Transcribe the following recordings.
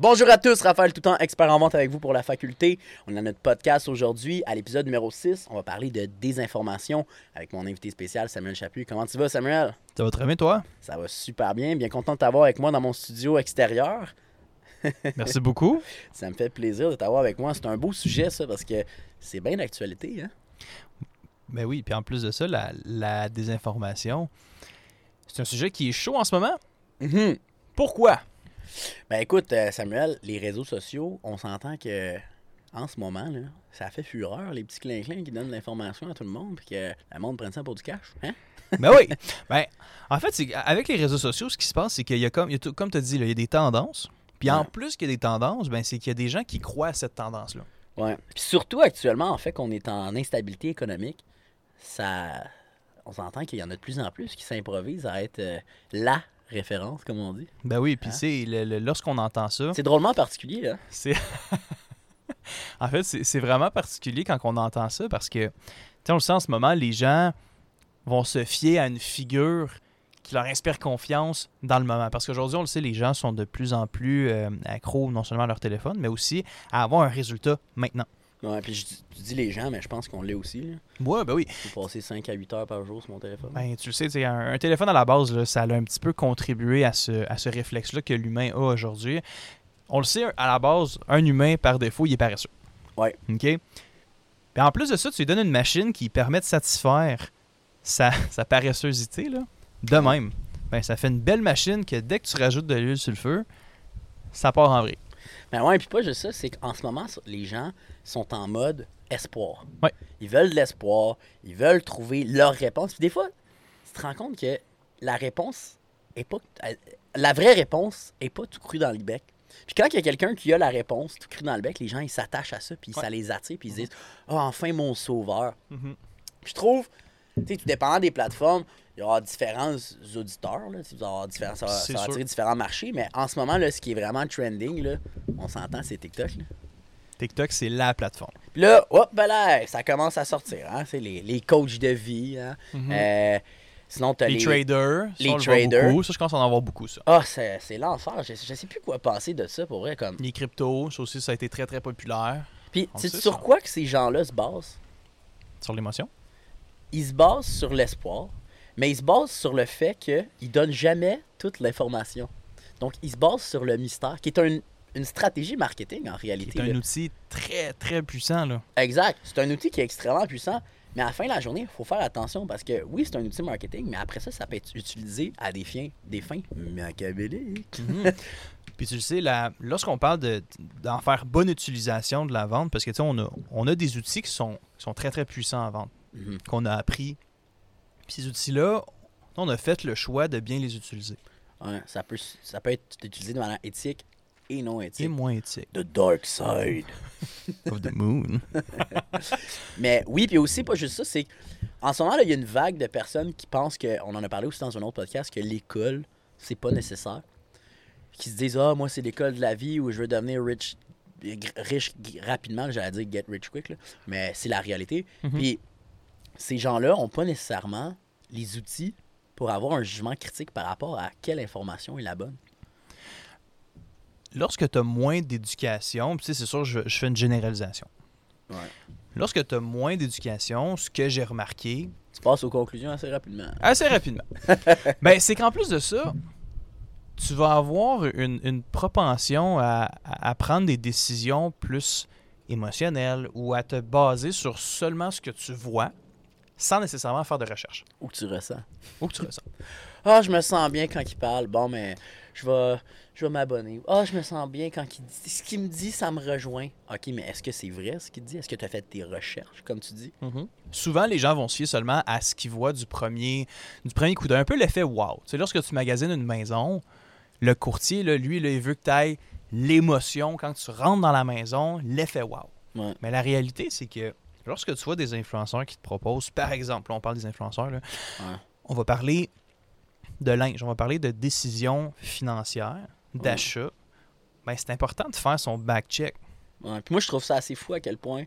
Bonjour à tous, Raphaël Toutant, expert en vente avec vous pour la faculté. On a notre podcast aujourd'hui à l'épisode numéro 6. On va parler de désinformation avec mon invité spécial Samuel Chaput. Comment tu vas Samuel? Ça va très bien toi? Ça va super bien. Bien content de t'avoir avec moi dans mon studio extérieur. Merci beaucoup. ça me fait plaisir de t'avoir avec moi. C'est un beau sujet ça parce que c'est bien d'actualité. Hein? Ben oui, puis en plus de ça, la, désinformation, c'est un sujet qui est chaud en ce moment. Mm-hmm. Pourquoi? Ben écoute, euh, Samuel, les réseaux sociaux, on s'entend que en ce moment, là, ça fait fureur, les petits clins-clins qui donnent l'information à tout le monde, puis que le monde prenne ça pour du cash. Hein? Ben oui. Ben, en fait, avec les réseaux sociaux, ce qui se passe, c'est qu'il y a comme, comme tu as dit, il y a des tendances. Puis en plus qu'il y a des tendances, ben, c'est qu'il y a des gens qui croient à cette tendance-là. Ouais. Puis surtout actuellement, en fait, qu'on est en instabilité économique, ça. On s'entend qu'il y en a de plus en plus qui s'improvisent à être euh, la référence, comme on dit. Ben oui, puis hein? c'est lorsqu'on entend ça. C'est drôlement particulier, là. C'est. en fait, c'est vraiment particulier quand on entend ça parce que, tu on le sent en ce moment, les gens vont se fier à une figure qui leur inspire confiance dans le moment. Parce qu'aujourd'hui, on le sait, les gens sont de plus en plus euh, accros non seulement à leur téléphone, mais aussi à avoir un résultat maintenant. Ouais, puis je, dis les gens, mais je pense qu'on l'est aussi. Là. Ouais, ben oui. Je peux passer 5 à 8 heures par jour sur mon téléphone. Ben, tu le sais, un, un, téléphone à la base, ça a un petit peu contribué à ce, à ce réflexe-là que l'humain a aujourd'hui. On le sait, à la base, un humain, par défaut, il est paresseux. Ouais. OK? Puis en plus de ça, tu lui donnes une machine qui permet de satisfaire sa, sa paressosité, là. De même. Ben, ça fait une belle machine que dès que tu rajoutes de l'huile sur le feu, ça part en vrai. Ben ouais, puis pas juste ça, c'est qu'en ce moment, les gens sont en mode espoir. Ouais. Ils veulent de l'espoir, ils veulent trouver leur réponse. Puis des fois, tu te rends compte que la réponse est pas. La vraie réponse est pas tout cru dans le bec. Puis quand il y a quelqu'un qui a la réponse tout cru dans le bec, les gens ils s'attachent à ça, puis ça les attire, puis ils disent Ah, oh, enfin mon sauveur. Mm-hmm. Je trouve, tu sais, tout dépendant des plateformes, il y aura différents auditeurs, là, différents, ça, va, attirer différents marchés, mais en ce moment, là, ce qui est vraiment trending, là, on s'entend, c'est TikTok. TikTok, c'est la plateforme. Puis là, hop, ben là, ça commence à sortir. Hein? C'est les, les coachs de vie. Hein? Euh, sinon, as les, les traders. Les traders. Ça, je pense en avoir beaucoup, ça. Ah, c'est l'enfer. Je, je sais plus quoi penser de ça, pour vrai. Comme... Les cryptos, ça aussi, ça a été très, très populaire. Puis, sur quoi que ces gens-là se basent? Sur l'émotion? Ils se basent sur l'espoir mais il se base sur le fait qu'il ne donne jamais toute l'information. Donc, il se base sur le mystère, qui est une stratégie marketing en réalité. C'est un outil très, très puissant. Là. Exact. C'est un outil qui est extrêmement puissant. Mais à la fin de la journée, il faut faire attention parce que oui, c'est un outil marketing, mais après ça, ça peut être utilisé à des fins, des fins machiavéliques. Mhm. Puis tu le sais, lorsqu'on parle d'en faire bonne utilisation de la vente, parce que tu sais, on a, on a des outils qui sont, sont très très puissants à vendre, Mhm. qu'on a appris puis ces outils-là, on a fait le choix de bien les utiliser. Ouais, ça peut, ça peut être utilisé de manière éthique et non éthique. Et moins éthique. The dark side. of the moon. Mais oui, puis aussi, pas juste ça, c'est en ce moment, il y a une vague de personnes qui pensent que, on en a parlé aussi dans un autre podcast, que l'école, c'est pas nécessaire. Qui se disent, ah, moi, c'est l'école de la vie où je veux devenir rich, riche rapidement, j'allais dire get rich quick, là. mais c'est la réalité. Mhm. Puis ces gens-là n'ont pas nécessairement les outils pour avoir un jugement critique par rapport à quelle information est la bonne. Lorsque tu as moins d'éducation, puis c'est sûr, je, je, fais une généralisation. Ouais. Lorsque tu as moins d'éducation, ce que j'ai remarqué. Tu passes aux conclusions assez rapidement. Assez rapidement. ben, c'est qu'en plus de ça, tu vas avoir une, une propension à, à, prendre des décisions plus émotionnelles ou à te baser sur seulement ce que tu vois sans nécessairement faire de recherche. Ou que tu ressens. Ou que tu ressens. Ah, je me sens bien quand il parle. Bon, mais je vais, je vais m'abonner. Ah, je me sens bien quand il dit. Ce qu'il me dit, ça me rejoint. OK, mais est-ce que c'est vrai ce qu'il dit? Est-ce que tu as fait tes recherches, comme tu dis? Mm -hmm. Souvent, les gens vont se fier seulement à ce qu'ils voient du premier, du premier coup d'œil. Un peu l'effet wow. C'est lorsque tu magasines une maison, le courtier, là, lui, là, il veut que tu ailles l'émotion quand tu rentres dans la maison, l'effet wow. Ouais. Mais la réalité, c'est que lorsque tu vois des influenceurs qui te proposent, par exemple, on parle des influenceurs, là, ouais. on va parler de linge, on va parler de décisions financières, d'achat. Ben, c'est important de faire son back-check. Ouais. Puis moi, je trouve ça assez fou à quel point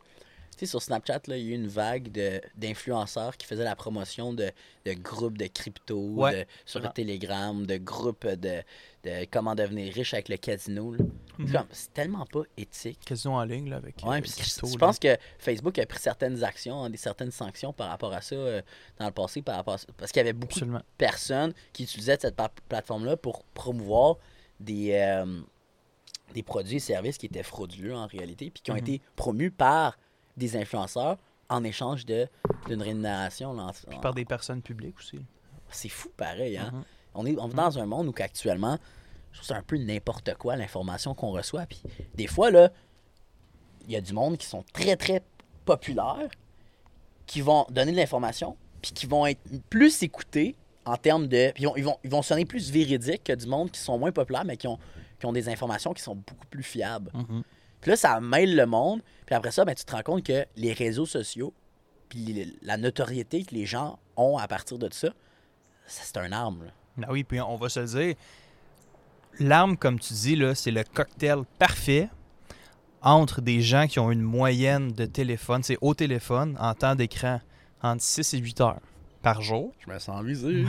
sais, sur Snapchat, là, il y a eu une vague d'influenceurs qui faisaient la promotion de, de groupes de crypto, Ouais, de- sur vraiment. Telegram, de groupes de, de comment devenir riche avec le casino. Mhm. C'est tellement pas éthique. Casino en ligne là, avec. Ouais, euh, crypto, je pense que Facebook a pris certaines actions, hein, des certaines sanctions par rapport à ça euh, dans le passé, par rapport à ça. parce qu'il y avait beaucoup de personnes qui utilisaient cette plateforme-là pour promouvoir des, euh, des produits et services qui étaient frauduleux en réalité, puis qui ont Mhm. été promus par des influenceurs en échange d'une rémunération. là, en- Puis par des personnes publiques aussi. C'est fou pareil. Hein? Mhm. On est, on est dans un monde où qu'actuellement, je trouve que c'est un peu n'importe quoi l'information qu'on reçoit. Puis des fois, là, il y a du monde qui sont très, très populaires, qui vont donner de l'information, puis qui vont être plus écoutés en termes de. Puis ils vont, ils, vont, ils vont sonner plus véridiques que du monde qui sont moins populaires, mais qui ont, qui ont des informations qui sont beaucoup plus fiables. Mhm. Puis là, ça mêle le monde. Puis après ça, ben, tu te rends compte que les réseaux sociaux, puis la notoriété que les gens ont à partir de ça, ça, c'est un arme. là. Ah oui, puis on va se le dire. L'arme, comme tu dis, là, c'est le cocktail parfait entre des gens qui ont une moyenne de téléphone, c'est au téléphone, en temps d'écran, entre 6 et 8 heures par jour. Je me sens visé.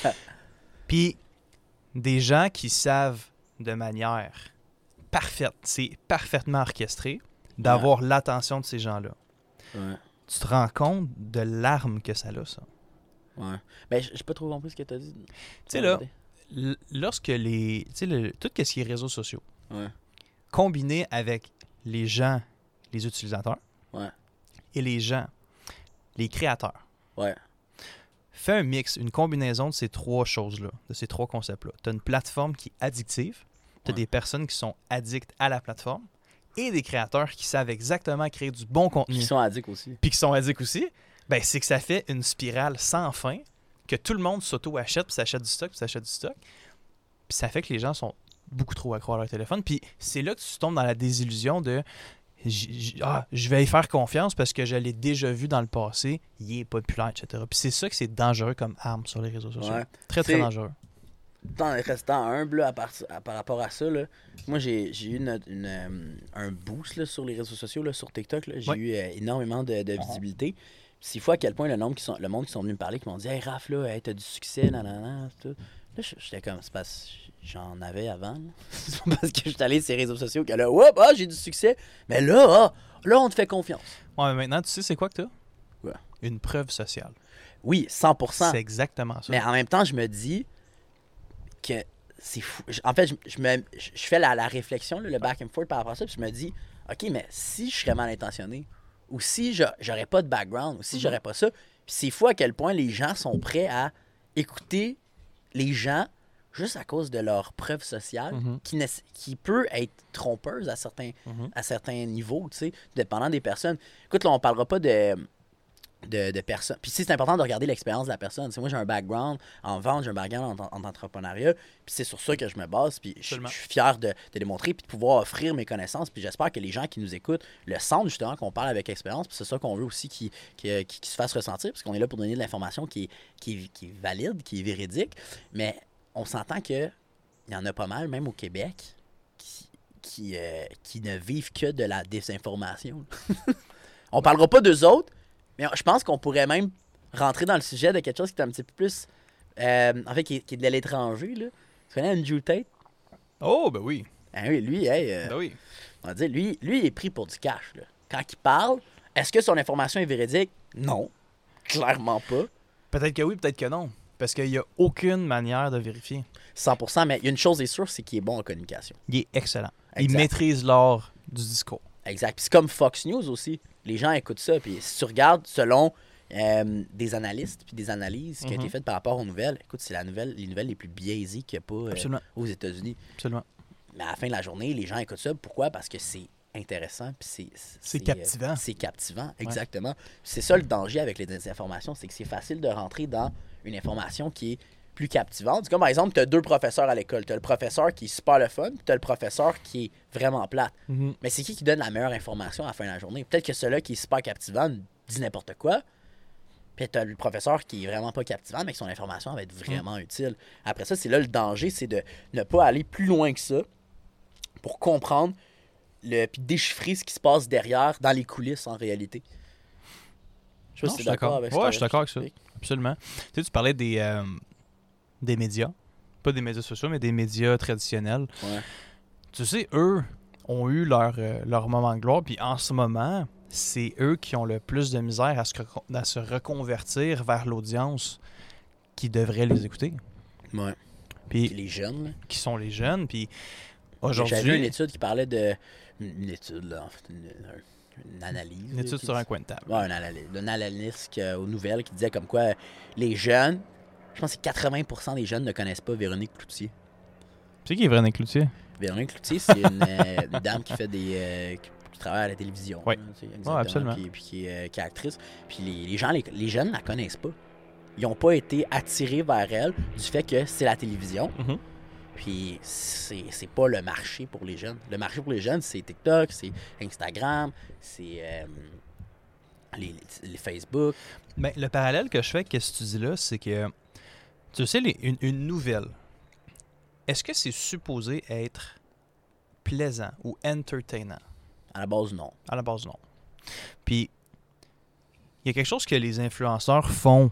Puis des gens qui savent de manière parfaite, c'est parfaitement orchestré, d'avoir l'attention de ces gens-là. ouais. Tu te rends compte de l'arme que ça a, ça. Ouais. Ben, j'ai pas trop compris ce que t'as dit. Tu sais, là, lorsque les. Tu sais, le- tout ce qui est réseaux sociaux, Ouais. combiné avec les gens, les utilisateurs, Ouais. et les gens, les créateurs, Ouais. fait un mix, une combinaison de ces trois choses-là, de ces trois concepts-là. Tu as une plateforme qui est addictive, tu as Ouais. des personnes qui sont addictes à la plateforme, et des créateurs qui savent exactement créer du bon contenu, Qui sont addicts aussi. puis qui sont addicts aussi, ben c'est que ça fait une spirale sans fin, que tout le monde s'auto-achète, puis s'achète du stock, puis s'achète du stock. Puis ça fait que les gens sont beaucoup trop accros à leur téléphone. Puis c'est là que tu tombes dans la désillusion de ah, je vais y faire confiance parce que je l'ai déjà vu dans le passé, il est populaire, etc. Puis c'est ça que c'est dangereux comme arme sur les réseaux sociaux. Ouais. Très, très dangereux. Tout en restant humble là, à part- à- par rapport à ça, là, moi j'ai eu une- une, euh, un boost là, sur les réseaux sociaux, sur TikTok. J'ai eu euh, énormément de, de visibilité. Puis C'est fou à quel point le, nombre qui sont, le monde qui sont venus me parler, qui m'ont dit Hey Raph, là, hey, t'as du succès, nanana, tout. Là, j'étais comme, c'est parce que j'en avais avant. c'est pas parce que je suis allé sur les réseaux sociaux que là, hop, ah, j'ai du succès. Mais là, ah, là, on te fait confiance. Ouais, mais maintenant, tu sais, c'est quoi que t'as? Une preuve sociale. Oui, 100%. C'est exactement ça. Mais en même temps, je me dis que c'est fou. Je- En fait, je, je me, je je fais la, la réflexion, là, le back and forth par rapport à ça, puis je me dis, OK, mais si je serais mal intentionné, ou si je j'aurais pas de background, ou si j'aurais pas ça, puis c'est fou à quel point les gens sont prêts à écouter les gens juste à cause de leur preuve sociale, Mhm. qui peut être trompeuse à certains, Mhm. à certains niveaux, tu sais, dépendant des personnes. Écoute, là, on parlera pas de, de, de personnes. Puis, c'est important de regarder l'expérience de la personne. Moi, j'ai un background en vente, j'ai un background en, en entrepreneuriat, puis c'est sur ça que je me base, puis je suis fier de, de démontrer, puis de pouvoir offrir mes connaissances, puis j'espère que les gens qui nous écoutent le sentent, justement, qu'on parle avec expérience, puis c'est ça qu'on veut aussi qui, qui, qui- qui se fasse ressentir, parce qu'on est là pour donner de l'information qui est, qui, est, qui est valide, qui est véridique, mais on s'entend que il y en a pas mal, même au Québec, qui, qui, euh, qui ne vivent que de la désinformation. on parlera pas d'eux autres, mais je pense qu'on pourrait même rentrer dans le sujet de quelque chose qui est un petit peu plus. euh, en fait, qui est, qui est de l'étranger. Là. Tu connais Andrew Tate? Oh, ben oui. Ah oui, lui, hey, euh, Ben oui. on va dire, lui, lui, il est pris pour du cash. là. Quand il parle, est-ce que son information est véridique? Non. Clairement pas. Peut-être que oui, peut-être que non. Parce qu'il n'y a aucune manière de vérifier. 100%, mais il y a une chose est sûre, c'est qu'il est bon en communication. Il est excellent. Il maîtrise l'art du discours. Exact. Puis c'est comme Fox News aussi. Les gens écoutent ça. Puis si tu regardes selon euh, des analystes puis des analyses qui ont été Mhm. faites par rapport aux nouvelles, écoute, c'est la nouvelle, les nouvelles les plus biaisées qu'il n'y a pas euh, aux États-Unis. Absolument. Mais à la fin de la journée, les gens écoutent ça. Pourquoi? Parce que c'est intéressant. Puis c'est, euh, captivant. c'est captivant, exactement. C'est ça le danger avec les désinformations, c'est que c'est facile de rentrer dans une information qui est plus captivante. C'est comme par exemple, tu as deux professeurs à l'école. Tu as le professeur qui est super le fun, puis tu as le professeur qui est vraiment plate. Mhm. Mais c'est qui qui donne la meilleure information à la fin de la journée? Peut-être que celui-là qui est super captivant dit n'importe quoi. Puis t'as le professeur qui est vraiment pas captivant, mais que son information va être vraiment utile. Après ça, c'est là le danger, c'est de ne pas aller plus loin que ça pour comprendre le, puis déchiffrer ce qui se passe derrière, dans les coulisses en réalité. Je sais pas Non, si je suis d'accord. avec Ouais, ce je suis d'accord avec ça. Absolument. Tu sais, tu parlais des, euh, des médias. Pas des médias sociaux, mais des médias traditionnels. Ouais. Tu sais, eux ont eu leur, euh, leur moment de gloire. Puis en ce moment, c'est eux qui ont le plus de misère à se, recon- à se reconvertir vers l'audience qui devrait les écouter. Ouais. Puis les jeunes, qui sont les jeunes. Puis J'avais vu une aujourd'hui, étude qui parlait de. Une étude, là, une, une analyse. une étude sur un coin de table. Ouais, un analyste, un analyste euh, aux nouvelles qui disait comme quoi les jeunes, je pense que c'est 80% des jeunes ne connaissent pas Véronique Cloutier. Tu sais qui est Véronique Cloutier? Véronique Cloutier, c'est une, euh, une dame qui fait des. euh, qui, qui travaille à la télévision. Exactement, absolument. Puis, puis qui, est, euh, qui est actrice. Puis les, les gens, les, les jeunes la connaissent pas. Ils n'ont pas été attirés vers elle du fait que c'est la télévision. Mhm. Puis c'est c'est pas le marché pour les jeunes. Le marché pour les jeunes, c'est TikTok, c'est Instagram, c'est euh, les, les Facebook. Ben, le parallèle que je fais avec ce que tu dis là, c'est que, tu sais, les- une, une nouvelle, est-ce que c'est supposé être plaisant ou entertainant? À la base, non. À la base, non. Puis, il y a quelque chose que les influenceurs font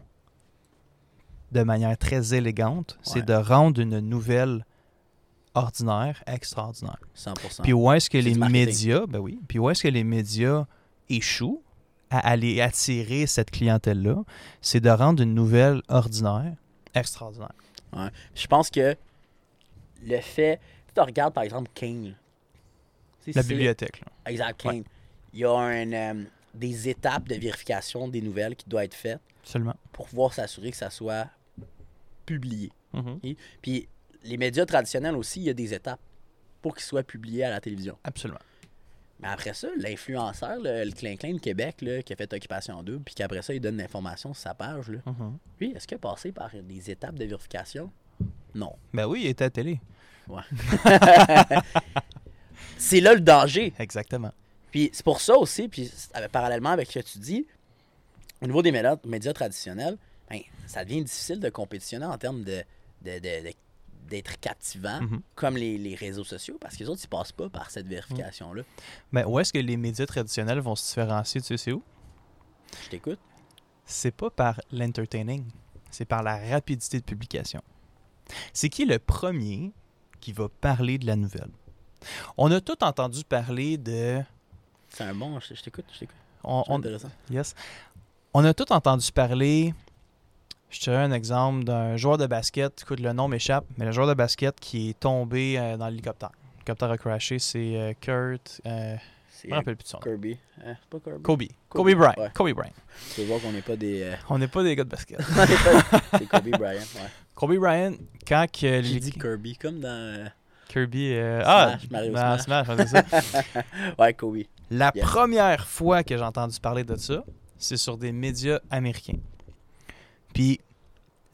de manière très élégante, c'est de rendre une nouvelle ordinaire extraordinaire. 100%. Puis où est-ce que les médias, ben oui, puis où est-ce que les médias échouent à aller attirer cette clientèle-là, c'est de rendre une nouvelle ordinaire extraordinaire. Je pense que le fait. Tu regardes par exemple sais, La bibliothèque, là. Exact, Kane. Il y a un, euh, des étapes de vérification des nouvelles qui doivent être faites seulement. pour pouvoir s'assurer que ça soit publié. Mhm. Puis les médias traditionnels aussi, il y a des étapes pour qu'ils soient publiés à la télévision. Absolument. Mais après ça, l'influenceur, le, le Clin-Clin de Québec, là, qui a fait Occupation Double, puis qu'après ça, il donne l'information sur sa page, là. Mhm. lui, est-ce qu'il a passé par des étapes de vérification? Non. Ben oui, il était à la télé. C'est là le danger. Exactement. Puis c'est pour ça aussi, puis euh, parallèlement avec ce que tu dis, au niveau des médias, médias traditionnels, ben, ça devient difficile de compétitionner en termes de, de- de- de- d'être captivant Mhm. comme les, les réseaux sociaux, parce que les autres, ils passent pas par cette vérification-là. Ben où est-ce que les médias traditionnels vont se différencier, tu sais, c'est où? Je t'écoute. c'est pas par l'entertaining, c'est par la rapidité de publication. C'est qui le premier qui va parler de la nouvelle? On a tout entendu parler de... C'est un bon, je, t'écoute, je t'écoute. On, C'est on- intéressant. yes. On a tout entendu parler, je te donne un exemple d'un joueur de basket, écoute, le nom m'échappe, mais le joueur de basket qui est tombé euh, dans l'hélicoptère. L'hélicoptère a crashé, c'est euh, Kurt... euh, je me rappelle plus de son nom. Kirby. Hein, c'est pas Kirby? Kobe. Kobe, Kobe Bryant. ouais. Kobe Bryant. Tu peux voir qu'on n'est pas des. euh, On n'est pas des gars de basket. c'est Kobe Bryant, ouais. Kobe Bryant, quand que J'ai dit Kirby, comme dans. euh, Kirby. euh, ah, Smash, Mario dans Smash. Ça. Ouais, Kobe. La Yes. première fois que j'ai entendu parler de ça, c'est sur des médias américains. Puis,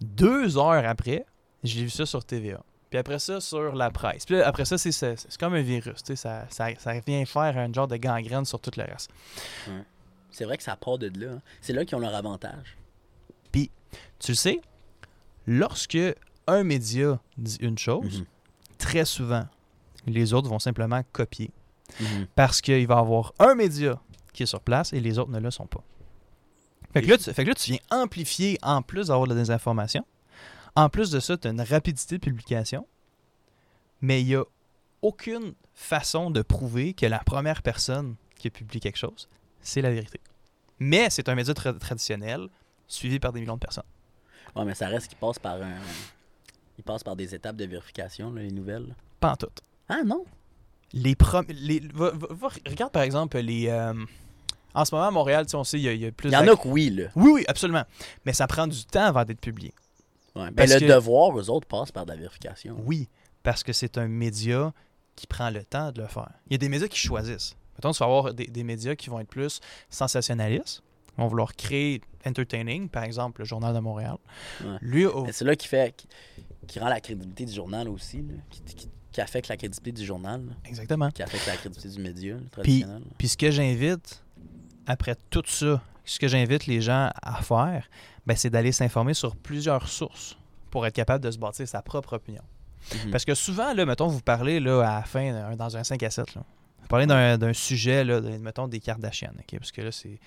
deux heures après, j'ai vu ça sur TVA. Puis après ça, sur la presse. Puis après ça, c'est, c'est, c'est comme un virus. tu Ça, ça, ça vient faire un genre de gangrène sur tout le reste. C'est vrai que ça part de là. hein. C'est là qu'ils ont leur avantage. Tu le sais, lorsque un média dit une chose, Mhm. très souvent, les autres vont simplement copier. Mhm. parce qu'il va y avoir un média qui est sur place et les autres ne le sont pas. Fait que, là, tu, fait que là, tu viens amplifier, en plus d'avoir de la désinformation, en plus de ça, tu as une rapidité de publication, mais il n'y a aucune façon de prouver que la première personne qui a publié quelque chose, c'est la vérité. Mais c'est un média tra- traditionnel, suivi par des millions de personnes. Ouais, mais ça reste qu'ils passent par un. Ils passent par des étapes de vérification, là, les nouvelles. là. Pas en tout. Ah non? Les prom- les, va- va- va- regarde par exemple les... euh, en ce moment, à Montréal, on sait, il y, a- il y a plus Il y en a que oui, là. Oui, oui, absolument. Mais ça prend du temps avant d'être publié. Ouais. Ben, Parce le que- devoir, eux autres, passent par de la vérification. Oui, parce que c'est un média qui prend le temps de le faire. Il y a des médias qui choisissent. Mettons, tu vas avoir des, des médias qui vont être plus sensationnalistes, vont vouloir créer entertaining, par exemple le Journal de Montréal. Ouais. Lui, c'est là qui fait. Qui, qui rend la crédibilité du journal aussi, là. Qui, qui- qui affecte la crédibilité du journal, là. exactement. Qui affecte la crédibilité du média, là, traditionnel. là. Puis ce que j'invite, après tout ça, ce que j'invite les gens à faire, ben, c'est d'aller s'informer sur plusieurs sources pour être capable de se bâtir sa propre opinion. Mhm. Parce que souvent, là, mettons, vous parlez là, à la fin, euh, dans un 5 à 7, là. Je vais parler d'un sujet, là, de- mettons des Kardashians, OK? Parce que là, c'est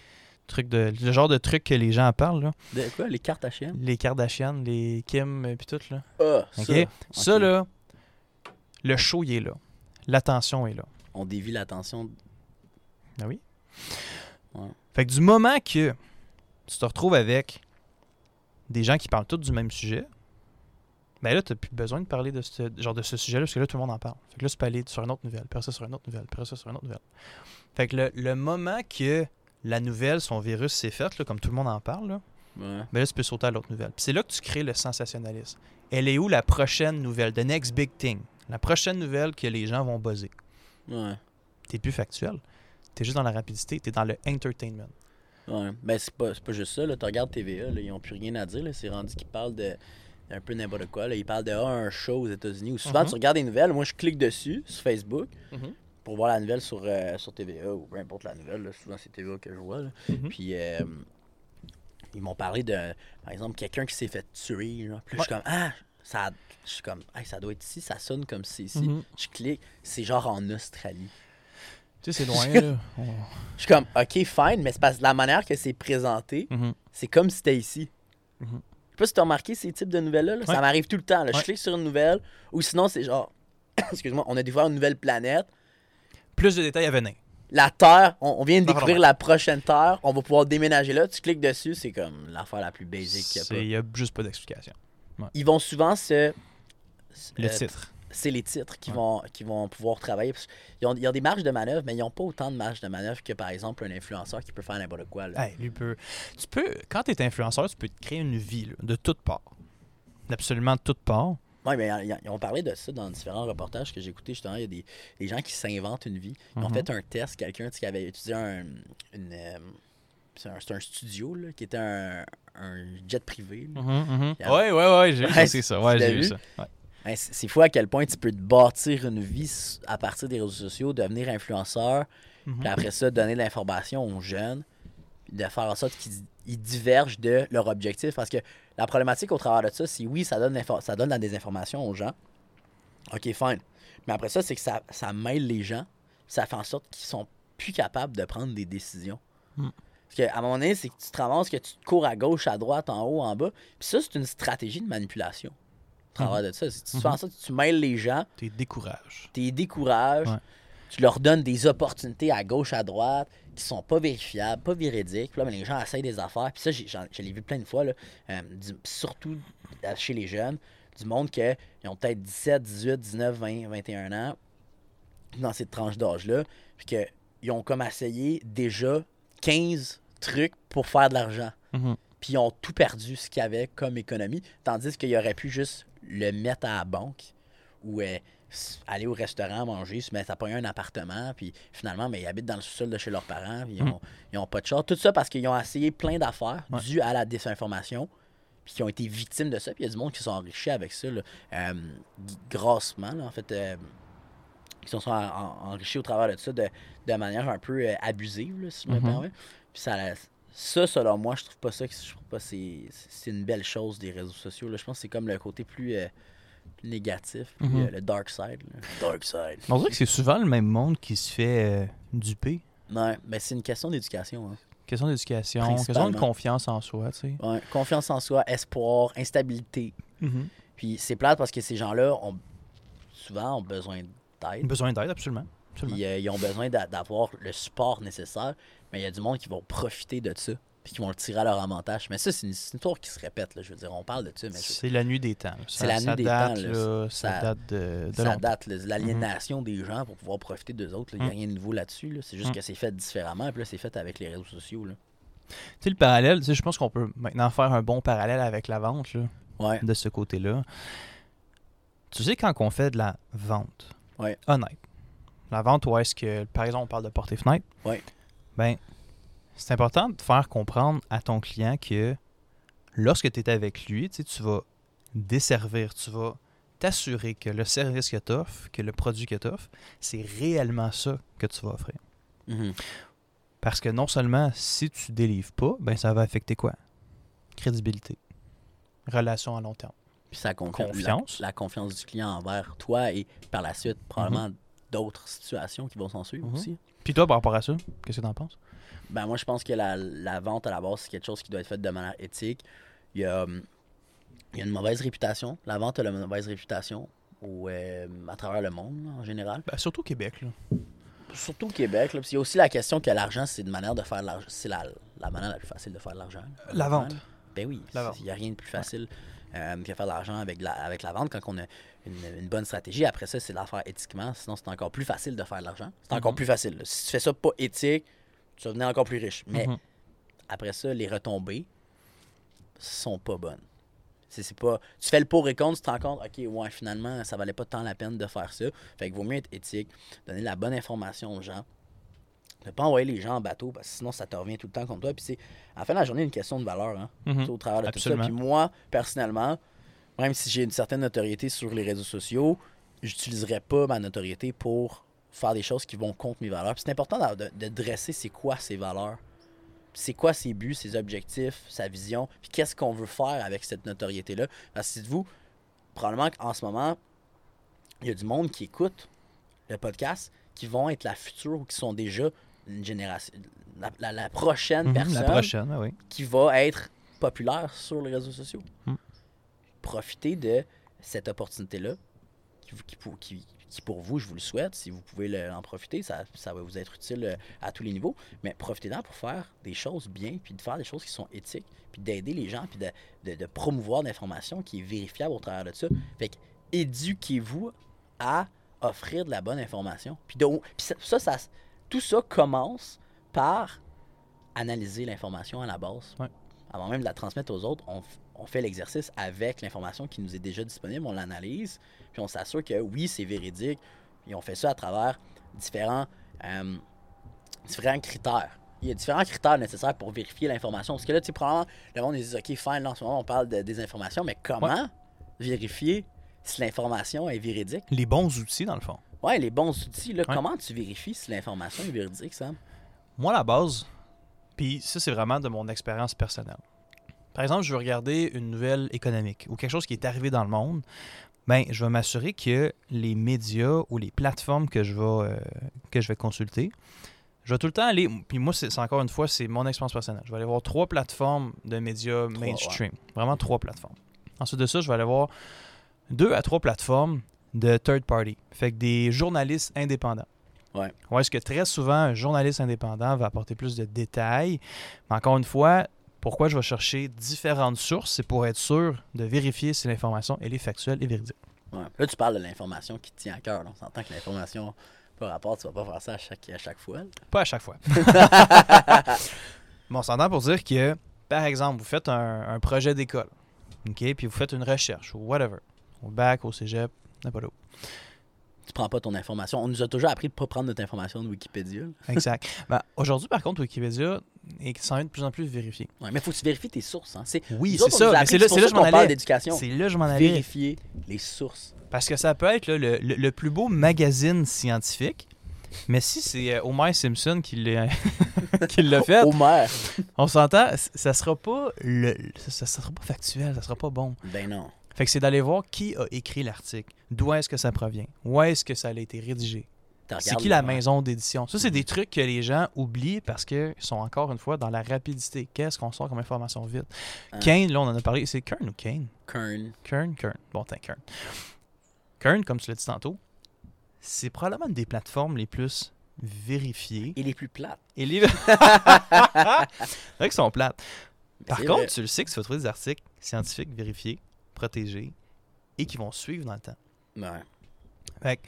truc de, le genre de truc que les gens en parlent, là. De quoi, les chienne? Les Kardashians, les Kim, et puis tout, là. Ah, ça. Ça, là, le show, il est là. L'attention est là. On dévie l'attention. Ah oui? Ouais. Fait que du moment que tu te retrouves avec des gens qui parlent tous du même sujet, ben là, tu plus besoin de parler de ce, genre de ce sujet-là, parce que là, tout le monde en parle. Fait que là, tu peux aller sur une autre nouvelle, puis ça sur une autre nouvelle, puis ça sur une autre nouvelle. Fait que le, le moment que la nouvelle, son virus s'est fait, là, comme tout le monde en parle, là, Ouais. ben là, tu peux sauter à l'autre nouvelle. Puis c'est là que tu crées le sensationnalisme. Elle est où la prochaine nouvelle? The next big thing. La prochaine nouvelle que les gens vont buzzer. Ouais. T'es plus factuel. T'es juste dans la rapidité. T'es dans le entertainment. Ouais. Ben, c'est pas, pas juste ça. Là. Tu regardes TVA, là, ils ont plus rien à dire. C'est rendu qu'ils parlent de un peu n'importe quoi. Là. Ils parlent de ah, un show aux États-Unis. Ou souvent, Mhm. tu regardes des nouvelles. Moi, je clique dessus sur Facebook Mhm. pour voir la nouvelle sur, euh, sur TVA ou peu importe la nouvelle. là. Souvent, c'est TVA que je vois. Mhm. Puis, euh, ils m'ont parlé de, par exemple, quelqu'un qui s'est fait tuer. Là. Puis je suis comme, ah, ça, je suis comme, Hey, ça doit être ici. Ça sonne comme c'est ici. Je clique. C'est genre en Australie. Tu sais, c'est loin, là. On- Je suis comme, ok, fine, mais c'est parce que la manière que c'est présenté, Mhm. c'est comme si c'était ici. Mhm. Je sais pas si tu as remarqué ces types de nouvelles-là. là. Ouais. Ça m'arrive tout le temps. là. Je clique sur une nouvelle, ou sinon, c'est genre, excuse-moi, on a découvert une nouvelle planète. Plus de détails à venir. La Terre, on, on vient de découvrir la prochaine Terre, on va pouvoir déménager là. Tu cliques dessus, c'est comme l'affaire la plus basique qu'il y a. Il n'y a juste pas d'explication. Ils vont souvent se. Le euh, titre. C'est les titres qui, Ouais. vont, qui vont pouvoir travailler. Qu'ils ont, ils ont des marges de manœuvre, mais ils n'ont pas autant de marge de manœuvre que, par exemple, un influenceur qui peut faire n'importe quoi. là. Hey, lui peut... Tu peux... Quand tu es influenceur, tu peux te créer une vie là, de toutes parts. D'absolument de toutes parts. Oui, mais ils- ils ont parlé de ça dans différents reportages que j'ai écoutés. Justement, il y a des, des gens qui s'inventent une vie. Ils ont Mhm. fait un test, quelqu'un qui avait utilisé un, une, euh, c'est un, c'est un studio là, qui était un, un jet privé. Ouais, ouais, ouais, j'ai Ouais, ça. Ouais, j'ai vu vu? ça. Ouais. Ben, c'est fou à quel point tu peux te bâtir une vie à partir des réseaux sociaux, devenir influenceur, Mhm. puis après ça, donner de l'information aux jeunes, puis de faire en sorte qu'ils ils divergent de leur objectif. Parce que la problématique au travers de ça, c'est oui, ça donne, ça donne la désinformation aux gens. OK, fine. Mais après ça, c'est que ça, ça mêle les gens, ça fait en sorte qu'ils sont plus capables de prendre des décisions. Hmm. Parce qu'à un moment donné, c'est que tu te ramasses, que tu te cours à gauche, à droite, en haut, en bas. Puis ça, c'est une stratégie de manipulation. Au travers de ça, que tu fais en Mhm. sorte que tu mêles les gens, T'es décourage. tu les décourages, Ouais. tu leur donnes des opportunités à gauche, à droite, qui sont pas vérifiables, pas véridiques. Puis là, ben, les gens essayent des affaires. Puis ça, je l'ai vu plein de fois, là, euh, du- surtout chez les jeunes, du monde qui ont peut-être 17, 18, 19, 20, 21 ans, dans cette tranche d'âge-là, puis qu'ils ont comme essayé déjà 15 trucs pour faire de l'argent Mhm. puis ils ont tout perdu ce qu'il y avait comme économie, tandis qu'il aurait pu juste le mettre à la banque ou euh, aller au restaurant manger, se mettre à payer un appartement, puis finalement, mais ils habitent dans le sous-sol de chez leurs parents, puis ils, ont, ils ont pas de char. Tout ça parce qu'ils ont essayé plein d'affaires Ouais. dues à la désinformation, puis qui ont été victimes de ça, puis il y a du monde qui sont enrichis avec ça, là, euh, grassement, là, en fait. euh, qui se sont en- en- enrichis au travers de ça de, de manière un peu euh, abusive, là, si je me Mhm. permets. Puis ça, ça, selon moi, je trouve pas ça que je trouve pas c'est c'est une belle chose des réseaux sociaux. Là. Je pense que c'est comme le côté plus euh, négatif, plus, Mhm. euh, le dark side. là. Dark side. On dirait que c'est souvent le même monde qui se fait euh, duper. Ouais, mais c'est une question d'éducation. hein. Question d'éducation, question de confiance en soi, tu sais. Ouais, confiance en soi, espoir, instabilité. Puis c'est plate parce que ces gens-là ont souvent ont besoin d'aide. Besoin d'aide, absolument. absolument. Puis euh, ils ont besoin d'a- d'avoir le support nécessaire. Mais il y a du monde qui vont profiter de ça. Puis qui vont le tirer à leur avantage. Mais ça, c'est une, histoire qui se répète. Là. Je veux dire, on parle de ça, mais C'est la nuit des temps. C'est Ça- la ça nuit des date, temps, là. là, ça, Ça- date de, de ça date. L'aliénation des gens pour pouvoir profiter d'eux autres. Il n'y a Mm. rien de nouveau là-dessus. là. C'est juste Mm. que c'est fait différemment. Puis là, c'est fait avec les réseaux sociaux. Là. Tu sais, le parallèle, tu sais, je pense qu'on peut maintenant faire un bon parallèle avec la vente, là, Ouais. de ce côté-là. Tu sais, quand on fait de la vente, Ouais. honnête, la vente où est-ce que, par exemple, on parle de porte et fenêtre, Ouais. Ben, c'est important de faire comprendre à ton client que lorsque tu es avec lui, tu vas desservir, tu vas t'assurer que le service que tu offres, que le produit que tu offres, c'est réellement ça que tu vas offrir. Mhm. Parce que non seulement si tu délivres pas, ben ça va affecter quoi? Crédibilité. Relation à long terme. Puis ça confiance. La, la confiance du client envers toi et par la suite, probablement d'autres situations qui vont s'en suivre Mhm. aussi. Puis toi, par rapport à ça, qu'est-ce que t'en penses? Ben, moi, je pense que la, la vente à la base, c'est quelque chose qui doit être fait de manière éthique. Il y a, hum, il y a une mauvaise réputation. La vente a une mauvaise réputation au, euh, à travers le monde, là, en général. Ben, surtout au Québec, là. Surtout au Québec. Là, qu'il y a aussi la question que l'argent, c'est une manière de faire de l'argent. C'est la, la manière la plus facile de faire de l'argent. La vente. Ben oui. Il n'y a rien de plus facile euh, que faire de l'argent avec la, avec la vente quand on a une, une bonne stratégie. Après ça, c'est de la faire éthiquement. Sinon, c'est encore plus facile de faire de l'argent. C'est encore Mhm. plus facile. là. Si tu fais ça pas éthique, tu vas devenir encore plus riche. Mais Mhm. après ça, les retombées sont pas bonnes. C'est pas. Tu fais le pour et contre, tu te rends compte, ok, ouais, finalement, ça valait pas tant la peine de faire ça. Fait que vaut mieux être éthique, donner la bonne information aux gens. Ne pas envoyer les gens en bateau parce que sinon ça te revient tout le temps contre toi. Puis c'est, à la fin de la journée, une question de valeur. Hein, Mhm. au travers de Absolument. tout ça. Puis moi, personnellement, même si j'ai une certaine notoriété sur les réseaux sociaux, j'utiliserai pas ma notoriété pour faire des choses qui vont contre mes valeurs. C'est important de, dresser c'est quoi ces valeurs. C'est quoi ses buts, ses objectifs, sa vision, puis qu'est-ce qu'on veut faire avec cette notoriété-là. Parce que dites-vous, probablement qu'en ce moment, il y a du monde qui écoute le podcast qui vont être la future ou qui sont déjà une génération, la, la- la prochaine Mhm, personne La prochaine, oui. qui va être populaire sur les réseaux sociaux. Hmm. Profitez de cette opportunité-là, qui, pour- vous, je vous le souhaite, si vous pouvez le- en profiter, ça, va vous être utile euh, à tous les niveaux, mais profitez-en pour faire des choses bien, puis de faire des choses qui sont éthiques, puis d'aider les gens, puis de, promouvoir l'information qui est vérifiable au travers de ça. Fait que éduquez-vous à offrir de la bonne information. Puis, ça, tout ça commence par analyser l'information à la base. Avant même de la transmettre aux autres, on, fait l'exercice avec l'information qui nous est déjà disponible, on l'analyse, puis on s'assure que oui, c'est véridique. Et on fait ça à travers différents, euh, différents critères. Il y a différents critères nécessaires pour vérifier l'information. Parce que là, tu sais, probablement, le monde dit OK, fine, là, en ce moment, on parle de désinformation, mais comment vérifier si l'information est véridique? Les bons outils, dans le fond. Ouais, les bons outils, là, Ouais. comment tu vérifies si l'information est véridique, Sam? Moi, la base, puis ça, c'est vraiment de mon expérience personnelle. Par exemple, je veux regarder une nouvelle économique ou quelque chose qui est arrivé dans le monde. Ben, je vais m'assurer que les médias ou les plateformes que je vais, euh, que je vais consulter, je vais tout le temps aller. Puis moi, c'est encore une fois, c'est mon expérience personnelle. Je vais aller voir trois plateformes de médias Trois, mainstream. Vraiment trois plateformes. Ensuite de ça, je vais aller voir deux à trois plateformes de third party. Fait que des journalistes indépendants. Ouais. Ou est-ce que très souvent, un journaliste indépendant va apporter plus de détails? Mais encore une fois, pourquoi je vais chercher différentes sources, c'est pour être sûr de vérifier si l'information elle est factuelle et véridique. Ouais. Là, tu parles de l'information qui te tient à cœur. On s'entend que l'information par rapport, tu vas pas faire ça à chaque, à chaque fois. là. Pas à chaque fois. bon, on s'entend pour dire que, par exemple, vous faites un, un projet d'école, OK, puis vous faites une recherche ou whatever, au bac, au cégep, n'importe où. Tu prends pas ton information. On nous a toujours appris de pas prendre notre information de Wikipédia. là. Exact. Ben, Aujourd'hui, par contre, Wikipédia est s'en vient de plus en plus vérifié. Ouais, mais il faut que tu vérifies tes sources. Hein. C'est, Oui, c'est ça. c'est là, là que je m'en allais. d'éducation. C'est là que je m'en allais. Vérifier les sources. Parce que ça peut être là, le, le- le plus beau magazine scientifique, mais si c'est euh, Homer Simpson qui l'a fait, Homer. on s'entend, ça sera pas le, ça, ça sera pas factuel, ça sera pas bon. Ben non. Fait que c'est d'aller voir qui a écrit l'article, d'où est-ce que ça provient, où est-ce que ça a été rédigé, c'est qui la maison d'édition? Ça, c'est des trucs que les gens oublient parce qu'ils sont encore une fois dans la rapidité. Qu'est-ce qu'on sort comme information vite? Hein? Kane, là, on en a parlé. C'est Kern ou Kane? Kern. Kern, Kern. Bon, t'es Kern. Kern, comme tu l'as dit tantôt, c'est probablement une des plateformes les plus vérifiées. Et les plus plates. Et les... c'est vrai qu'ils sont plates. Par contre, vrai. tu le sais que tu vas trouver des articles scientifiques vérifiés, protégés et qui vont suivre dans le temps. Ouais. Fait que,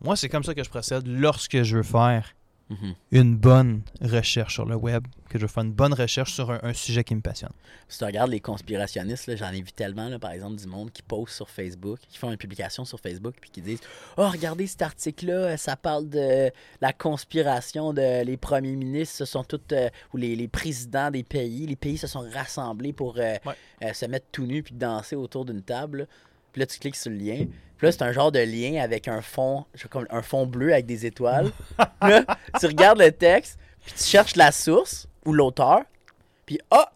moi, c'est comme ça que je procède lorsque je veux faire Mhm. une bonne recherche sur le web, que je veux faire une bonne recherche sur un, un sujet qui me passionne. Si tu regardes les conspirationnistes, j'en ai vu tellement, là, par exemple, du monde qui poste sur Facebook, qui font une publication sur Facebook, puis qui disent Oh, regardez cet article-là, euh, ça parle de la conspiration de les premiers ministres, ce sont tous, euh, ou les, les présidents des pays, les pays se sont rassemblés pour euh, Ouais. euh, se mettre tout nus puis danser autour d'une table. là. Puis là, tu cliques sur le lien. Puis là, c'est un genre de lien avec un fond, comme un fond bleu avec des étoiles. là, tu regardes le texte, puis tu cherches la source ou l'auteur, puis ah,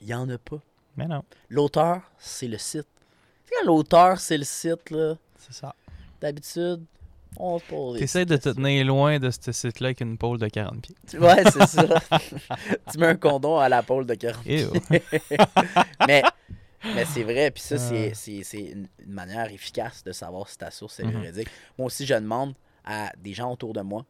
il y en a pas. Mais non, L'auteur, c'est le site. Tu sais, quand l'auteur, c'est le site, là, c'est ça. d'habitude, On se pose T'essayes de te tenir loin de ce site-là avec une pôle de 40 pieds. Ouais, c'est ça. tu mets un condom à la pôle de 40 Ew. mais mais c'est vrai, puis ça, c'est- Ah. c'est c'est une, manière efficace de savoir si ta source est Mhm. véridique. Moi aussi, je demande à des gens autour de moi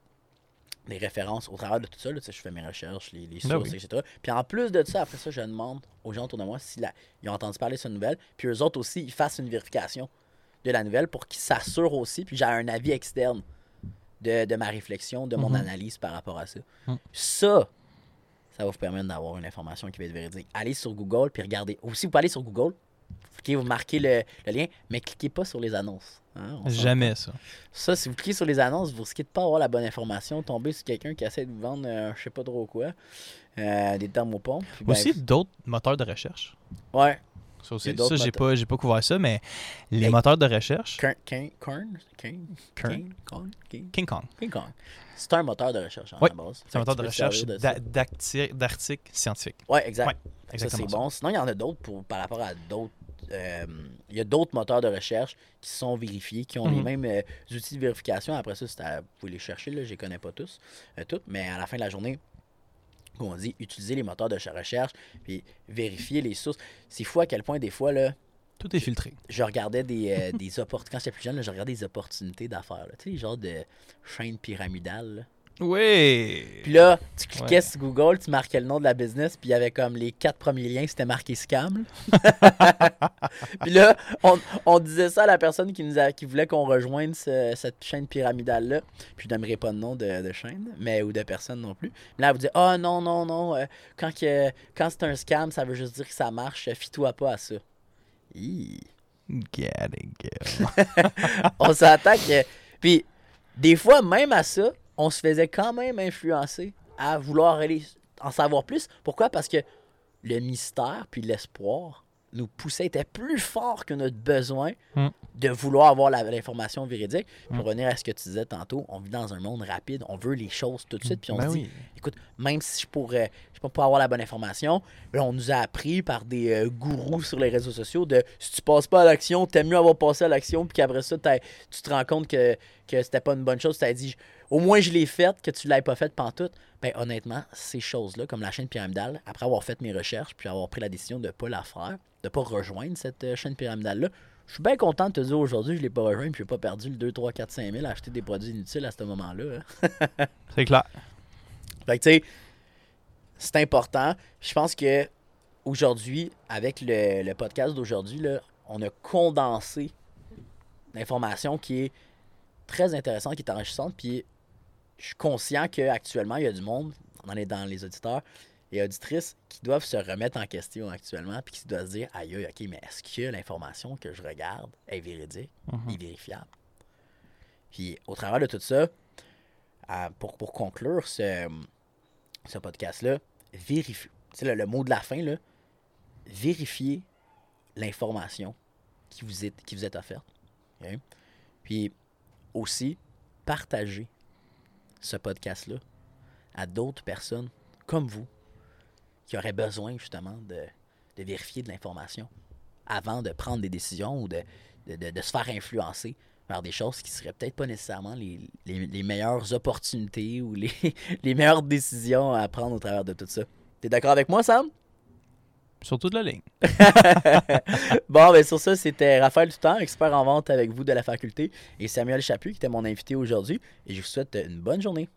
des références au travers de tout ça. Là, je fais mes recherches, les, les Ben sources, oui. etc. Puis en plus de ça, après ça, je demande aux gens autour de moi s'ils ont entendu parler de cette nouvelle. Puis eux autres aussi, ils fassent une vérification de la nouvelle pour qu'ils s'assurent aussi. Puis j'ai un avis externe de, de ma réflexion, de mon Mhm. analyse par rapport à ça. Mhm. Ça, ça va vous permettre d'avoir une information qui va être véridique. Allez sur Google puis regardez. Aussi, vous pouvez aller sur Google, cliquez, vous marquez le, le lien, mais cliquez pas sur les annonces. hein. Jamais ça. Ça, si vous cliquez sur les annonces, vous risquez de pas avoir la bonne information, tomber sur quelqu'un qui essaie de vous vendre euh, je sais pas trop quoi, euh, des thermopompes. puis ben, Aussi, d'autres moteurs de recherche. ouais, Ça aussi, ça, j'ai pas, j'ai pas couvert ça, mais les moteurs de recherche. Kern, Kern, Kern, Kern, Kern? Kern, Kern, Kern, King Kong. King Kong. C'est un moteur de recherche en Oui, la base. C'est un moteur de recherche d'articles scientifiques. Ouais, exact. Ouais, Ça, c'est exactement. bon. Sinon, il y en a d'autres pour, par rapport à d'autres. euh, il y a d'autres moteurs de recherche qui sont vérifiés, qui ont les Mhm. mêmes euh, outils de vérification. Après ça, c'est à- vous pouvez les chercher, là, je les connais pas tous, euh, toutes, mais à la fin de la journée, on dit, utiliser les moteurs de ch- recherche, puis vérifier les sources. C'est fou à quel point, des fois, là, Tout est filtré. je regardais des, euh, des opportunités. Quand j'étais plus jeune, là, je regardais des opportunités d'affaires. là. Tu sais, les genres de chaînes pyramidales. Oui. Puis là, tu cliquais Ouais. sur Google, tu marquais le nom de la business, puis il y avait comme les quatre premiers liens, c'était marqué scam. puis là, on, on disait ça à la personne qui, nous a, qui voulait qu'on rejoigne ce- cette chaîne pyramidale-là. Puis je n'aimerais pas de nom de, de chaîne, mais ou de personne non plus. Mais là, elle vous dit Ah non, non, non, euh, quand, que- quand c'est un scam, ça veut juste dire que ça marche, fie-toi pas à ça. Hi. Get it, girl. on s'attend que. Puis, des fois, même à ça, on se faisait quand même influencer à vouloir aller en savoir plus. Pourquoi? Parce que le mystère puis l'espoir nous poussait, était plus fort que notre besoin Mm. de vouloir avoir l'information véridique. Pour Mm. revenir à ce que tu disais tantôt, on vit dans un monde rapide, on veut les choses tout de suite, puis on Ben se dit, oui. écoute, même si je pourrais, je sais pas avoir la bonne information, ben, on nous a appris par des euh, gourous sur les réseaux sociaux de si tu passes pas à l'action, t'aimes mieux avoir passé à l'action, puis qu'après ça, tu te rends compte que, que c'était pas une bonne chose, t'as dit au moins je l'ai faite, que tu l'avais pas faite pantoute. Ben honnêtement, ces choses-là, comme la chaîne pyramidale, après avoir fait mes recherches, puis avoir pris la décision de pas la faire, de pas rejoindre cette euh, chaîne pyramidale-là, je suis bien content de te dire aujourd'hui, je l'ai pas rejoint, puis j'ai pas perdu le 2, 3, 4, 5 000 à acheter des produits inutiles à ce moment-là. hein. C'est clair. Fait que, tu sais, c'est important. Je pense que aujourd'hui, avec le, le podcast d'aujourd'hui, on a condensé l'information qui est très intéressante, qui est enrichissante. Puis je suis conscient qu'actuellement, il y a du monde, on en est dans les auditeurs et auditrices, qui doivent se remettre en question actuellement, puis qui doivent se dire aïe, ok, mais est-ce que l'information que je regarde est véridique, Mhm. est vérifiable? Puis au travers de tout ça, euh, pour, pour conclure ce, ce podcast-là, vérifiez. Tu sais, le, le mot de la fin, là, vérifiez l'information qui vous est, qui vous est offerte. Puis aussi, partagez ce podcast-là à d'autres personnes comme vous qui auraient besoin justement de, de vérifier de l'information avant de prendre des décisions ou de, de, de- se faire influencer par des choses qui seraient peut-être pas nécessairement les, les- les meilleures opportunités ou les, les meilleures décisions à prendre au travers de tout ça. T'es d'accord avec moi, Sam? Surtout de la ligne. Bon, ben sur ça, c'était Raphaël Toutant, expert en vente avec vous de la faculté, et Samuel Chaput, qui était mon invité aujourd'hui. Et je vous souhaite une bonne journée.